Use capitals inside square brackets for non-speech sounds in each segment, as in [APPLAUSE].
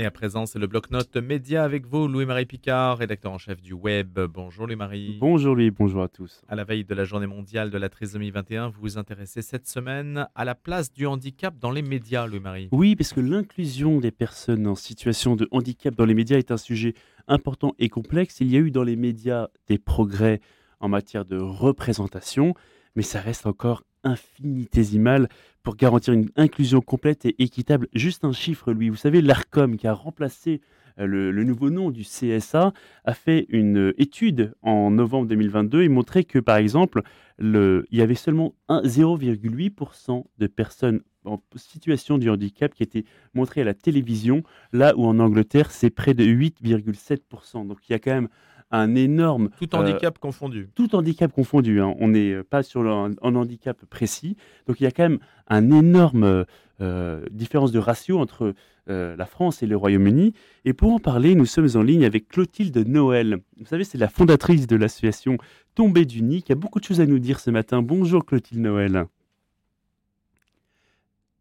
Et à présent, c'est le bloc-notes média avec vous, Louis-Marie Picard, rédacteur en chef du web. Bonjour Louis-Marie. Bonjour Louis, bonjour à tous. À la veille de la journée mondiale de la trisomie 21, vous vous intéressez cette semaine à la place du handicap dans les médias, Louis-Marie. Oui, parce que l'inclusion des personnes en situation de handicap dans les médias est un sujet important et complexe. Il y a eu dans les médias des progrès en matière de représentation, mais ça reste encore infinitésimal pour garantir une inclusion complète et équitable. Juste un chiffre, lui. Vous savez, l'ARCOM, qui a remplacé euh, le, nouveau nom du CSA, a fait une étude en novembre 2022 et montrait que, par exemple, le, il y avait seulement 0,8% de personnes en situation de handicap qui étaient montrées à la télévision, là où en Angleterre, c'est près de 8,7%. Donc il y a quand même un énorme... Tout handicap confondu. Tout handicap confondu. Hein. On n'est pas sur un, handicap précis. Donc il y a quand même un énorme euh, différence de ratio entre euh, la France et le Royaume-Uni. Et pour en parler, nous sommes en ligne avec Clotilde Noël. Vous savez, c'est la fondatrice de l'association Tombée du Nid qui a beaucoup de choses à nous dire ce matin. Bonjour Clotilde Noël.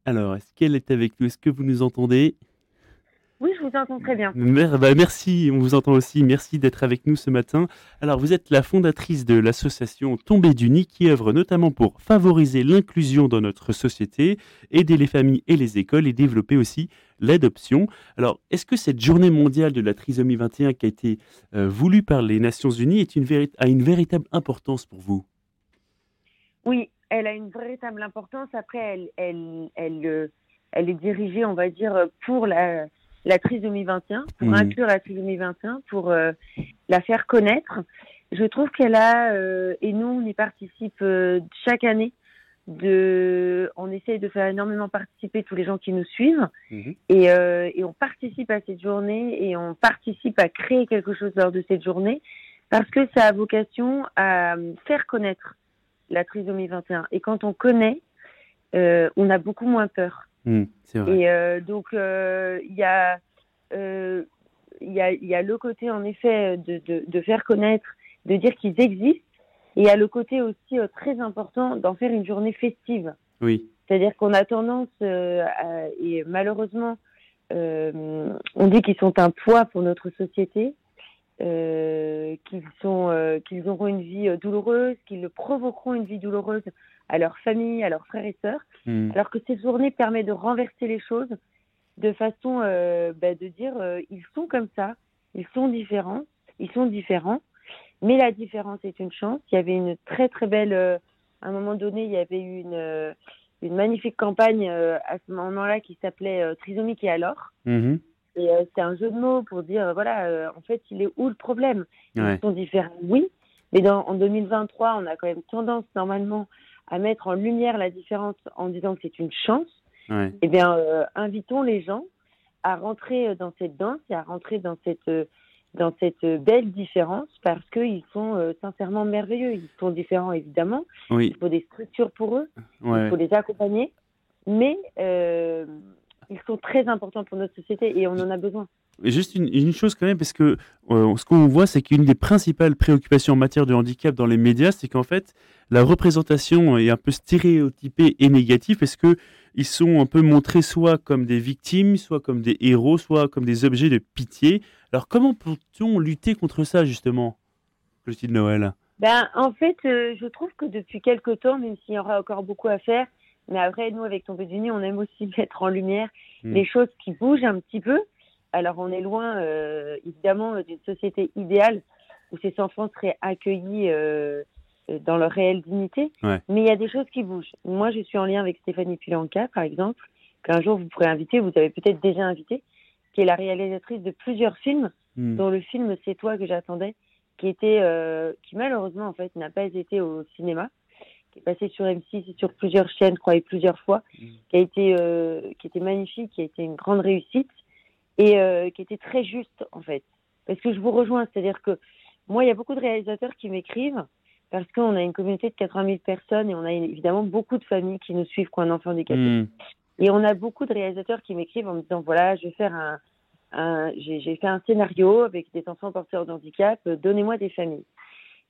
Alors, est-ce qu'elle est avec nous? Est-ce que vous nous entendez? Oui, je vous entends très bien. Bah, merci, on vous entend aussi. Merci d'être avec nous ce matin. Alors, vous êtes la fondatrice de l'association Tombée du Nid qui œuvre notamment pour favoriser l'inclusion dans notre société, aider les familles et les écoles et développer aussi l'adoption. Alors, est-ce que cette journée mondiale de la trisomie 21 qui a été euh, voulue par les Nations Unies est une a une véritable importance pour vous? Oui, elle a une véritable importance. Après, elle, elle, elle, euh, elle est dirigée, on va dire, pour la la trisomie 21, pour mmh. inclure la trisomie 21, pour euh, la faire connaître. Je trouve qu'elle a, euh, et nous on y participe euh, chaque année, de, on essaye de faire énormément participer tous les gens qui nous suivent, mmh. et, et, on participe à cette journée et on participe à créer quelque chose lors de cette journée, parce que ça a vocation à faire connaître la trisomie 21. Et quand on connaît, on a beaucoup moins peur. Mmh, et euh, donc, euh, il y a euh, il y, a, y, a, le côté en effet de, de, de faire connaître, de dire qu'ils existent, et il y a le côté aussi très important d'en faire une journée festive. Oui. C'est-à-dire qu'on a tendance, et malheureusement, on dit qu'ils sont un poids pour notre société, qu'ils sont, qu'ils auront une vie douloureuse, qu'ils provoqueront une vie douloureuse à leur famille, à leurs frères et sœurs, hmm. alors que cette journée permet de renverser les choses de façon euh, bah, de dire euh, ils sont comme ça, ils sont différents, ils sont différents, mais la différence est une chance. Il y avait une très très belle, euh, à un moment donné, il y avait eu une, une magnifique campagne à ce moment-là qui s'appelait Trisomique et alors. Et c'était un jeu de mots pour dire voilà, en fait, il est où le problème? Ils sont différents, oui, mais dans, en 2023, on a quand même tendance normalement à mettre en lumière la différence en disant que c'est une chance, eh bien, euh, invitons les gens à rentrer dans cette danse et à rentrer dans cette, dans cette belle différence parce qu'ils sont euh, sincèrement merveilleux. Ils sont différents, évidemment. Il faut des structures pour eux. Il faut les accompagner. Mais euh, ils sont très importants pour notre société et on en a besoin. Juste une, chose quand même, parce que ce qu'on voit, c'est qu'une des principales préoccupations en matière de handicap dans les médias, c'est qu'en fait, la représentation est un peu stéréotypée et négative parce que ils sont un peu montrés soit comme des victimes, soit comme des héros, soit comme des objets de pitié. Alors comment peut-on lutter contre ça justement, Clotilde Noël? Ben, En fait, euh, je trouve que depuis quelques temps, même s'il y aura encore beaucoup à faire, mais après, nous, avec Tombé du Nid, on aime aussi [LAUGHS] mettre en lumière hmm. les choses qui bougent un petit peu. Alors, on est loin, euh, évidemment, d'une société idéale où ces enfants seraient accueillis euh, euh, dans leur réelle dignité. Mais il y a des choses qui bougent. Moi, je suis en lien avec Stéphanie Pulanka, par exemple, qu'un jour vous pourrez inviter, vous avez peut-être déjà invité, qui est la réalisatrice de plusieurs films, hmm. dont le film C'est toi que j'attendais, qui était, euh, qui malheureusement en fait n'a pas été au cinéma, qui est passé sur M6 et sur plusieurs chaînes, je crois, et plusieurs fois, hmm. qui a été, euh, qui était magnifique, qui a été une grande réussite et euh, qui était très juste en fait. Parce que je vous rejoins, c'est-à-dire que moi, il y a beaucoup de réalisateurs qui m'écrivent parce qu'on a une communauté de 80 000 personnes et on a évidemment beaucoup de familles qui nous suivent qui ont un enfant handicapé. Hmm. Et on a beaucoup de réalisateurs qui m'écrivent en me disant voilà, je vais faire un, un j'ai fait un scénario avec des enfants porteurs de handicap, euh, donnez-moi des familles.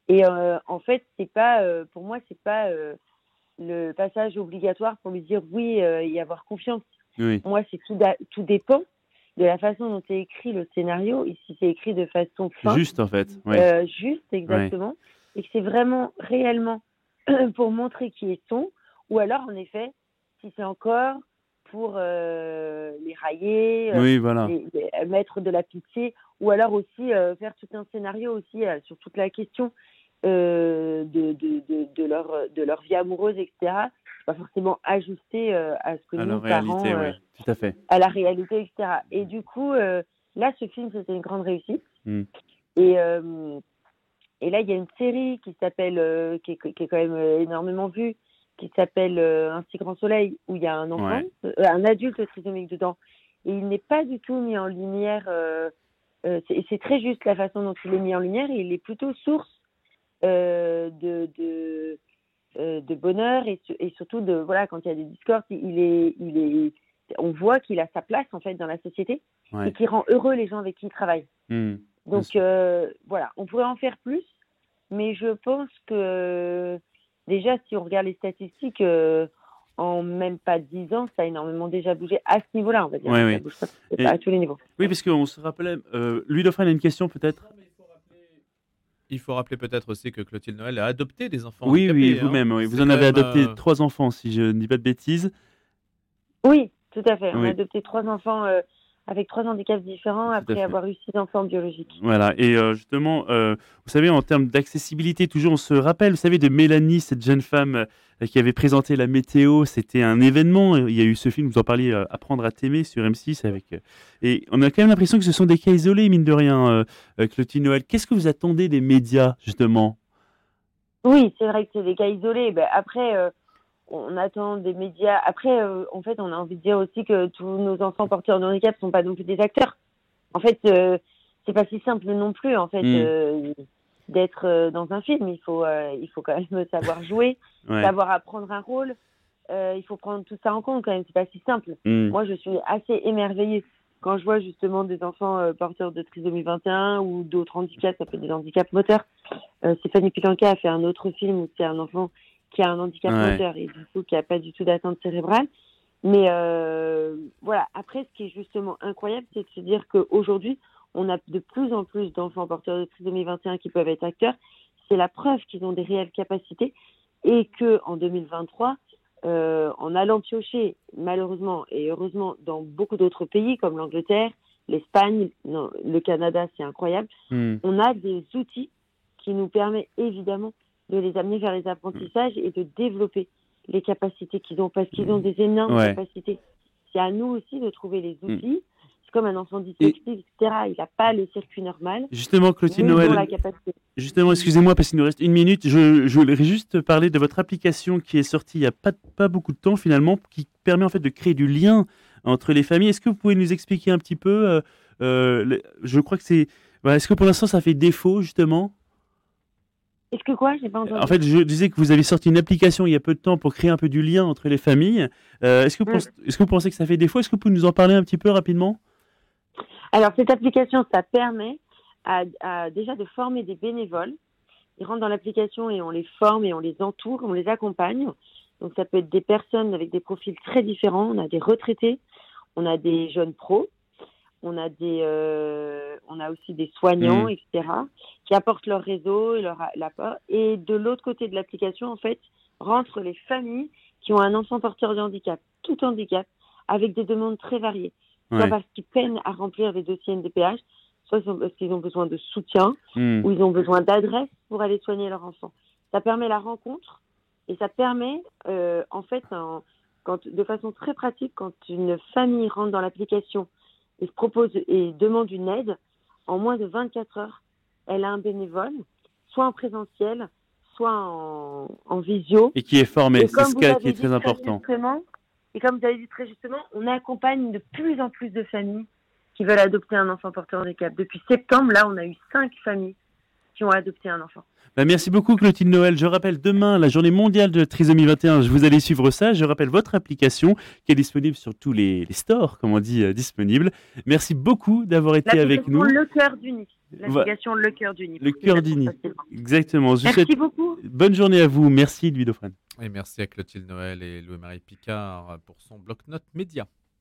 Et euh, en fait, c'est pas euh, pour moi, c'est pas euh, le passage obligatoire pour lui dire oui et avoir confiance. Oui. Moi, c'est tout, tout dépend. de la façon dont est écrit le scénario, ici c'est écrit de façon fin. Juste en fait. Euh, juste, exactement. Et que c'est vraiment réellement [CLEARS THROAT] pour montrer qui est son, ou alors en effet, si c'est encore pour euh, les railler, euh, oui, voilà. mettre de la pitié, ou alors aussi faire tout un scénario aussi sur toute la question de, de, de, de, leur, de leur vie amoureuse, etc pas forcément ajusté euh, à ce que nous, parents, euh, tout à, fait. à la réalité, etc. Et du coup, euh, là, ce film, c'était une grande réussite. Hmm. Et, et là, il y a une série qui s'appelle, qui, qui, est quand même énormément vue, qui s'appelle Un si grand soleil, où il y a un enfant, un adulte trisomique dedans. Et il n'est pas du tout mis en lumière. c'est très juste la façon dont il est mis en lumière. Et il est plutôt source de, de euh, de bonheur et, et, surtout de voilà quand il y a des discords, il est, il est, on voit qu'il a sa place en fait dans la société et qui rend heureux les gens avec qui il travaille. Hmm. Donc euh, voilà, on pourrait en faire plus, mais je pense que déjà si on regarde les statistiques. Euh, en même pas dix ans, ça a énormément déjà bougé à ce niveau-là, on va dire. Oui, oui. pas, à tous les niveaux. Oui, parce qu'on se rappelait. Euh, Louis Dauphin a une question peut-être il faut rappeler peut-être aussi que Clotilde Noël a adopté des enfants. Oui, oui, hein. vous-même. Oui. Vous en avez adopté euh, trois enfants, si je ne dis pas de bêtises. Oui, tout à fait. On a adopté trois enfants euh, avec trois handicaps différents après avoir eu six enfants biologiques. Voilà, et euh, justement, euh, vous savez, en termes d'accessibilité, toujours on se rappelle, vous savez, de Mélanie, cette jeune femme euh, qui avait présenté la météo, c'était un événement, il y a eu ce film, vous en parliez, Apprendre à t'aimer sur M6, avec, et on a quand même l'impression que ce sont des cas isolés, mine de rien, Clotilde Noël. Qu'est-ce que vous attendez des médias, justement? Oui, c'est vrai que c'est des cas isolés. Ben, après on attend des médias. Après, euh, en fait, on a envie de dire aussi que tous nos enfants porteurs de handicap ne sont pas non plus des acteurs. En fait, euh, c'est pas si simple non plus, en fait, hmm. euh, d'être dans un film. Il faut, il faut quand même [LAUGHS] savoir jouer, savoir apprendre un rôle. il faut prendre tout ça en compte quand même. C'est pas si simple. Hmm. Moi, je suis assez émerveillée quand je vois justement des enfants porteurs de trisomie 21 ou d'autres handicaps, ça peut être des handicaps moteurs. Stéphanie Picanca a fait un autre film où c'est un enfant qui a un handicap moteur et du coup qui n'a pas du tout d'atteinte cérébrale. Mais euh, voilà, après, ce qui est justement incroyable, c'est de se dire qu'aujourd'hui, on a de plus en plus d'enfants porteurs de trisomie 21 qui peuvent être acteurs. C'est la preuve qu'ils ont des réelles capacités et que en 2023, euh, en allant piocher, malheureusement et heureusement, dans beaucoup d'autres pays comme l'Angleterre, l'Espagne, le Canada, c'est incroyable, hmm. on a des outils qui nous permettent évidemment de les amener vers les apprentissages et de développer les capacités qu'ils ont, parce qu'ils ont des énormes capacités. C'est à nous aussi de trouver les mm. outils. C'est comme un enfant dyslexique, etc. Il n'a pas le circuit normal. Justement, Clotilde Noël. Justement, excusez-moi parce qu'il nous reste une minute. Je, je, voulais juste parler de votre application qui est sortie il n'y a pas, pas beaucoup de temps finalement, qui permet en fait de créer du lien entre les familles. Est-ce que vous pouvez nous expliquer un petit peu euh, euh, Je crois que c'est. Est-ce que pour l'instant ça fait défaut justement? Est-ce que quoi? J'ai pas entendu. En fait, je disais que vous avez sorti une application il y a peu de temps pour créer un peu du lien entre les familles. Euh, est-ce que, mm. est-ce que vous pensez que ça fait défaut? Est-ce que vous pouvez nous en parler un petit peu rapidement? Alors, cette application, ça permet à, déjà de former des bénévoles. Ils rentrent dans l'application et on les forme et on les entoure, on les accompagne. Donc, ça peut être des personnes avec des profils très différents. On a des retraités, on a des jeunes pros, on a des, euh, on a aussi des soignants, mm. etc., qui apportent leur réseau et leur apport. Et de l'autre côté de l'application, en fait, rentrent les familles qui ont un enfant porteur de handicap, tout handicap, avec des demandes très variées. Soit parce qu'ils peinent à remplir les dossiers NDPH, soit parce qu'ils ont besoin de soutien, mm. ou ils ont besoin d'adresse pour aller soigner leur enfant. Ça permet la rencontre et ça permet, euh, en fait, quand, de façon très pratique, quand une famille rentre dans l'application et propose et demande une aide, en moins de 24 heures, elle a un bénévole, soit en présentiel, soit en, en visio. Et qui est formé, c'est ce cas qui est très important. Et comme vous avez dit très justement, on accompagne de plus en plus de familles qui veulent adopter un enfant porteur de handicap. Depuis septembre, là, on a eu cinq familles qui ont adopté un enfant. Bah, merci beaucoup Clotilde Noël. Je rappelle demain la journée mondiale de trisomie 21. Je vous allez suivre ça. Je rappelle votre application qui est disponible sur tous les, stores, comme on dit, euh, disponible. Merci beaucoup d'avoir été avec nous. Le cœur d'uni. L'application Le cœur d'uni. Le cœur d'uni. Exactement. merci beaucoup. Bonne journée à vous. Merci Louis Et merci à Clotilde Noël et Louis-Marie Picard pour son bloc-notes média.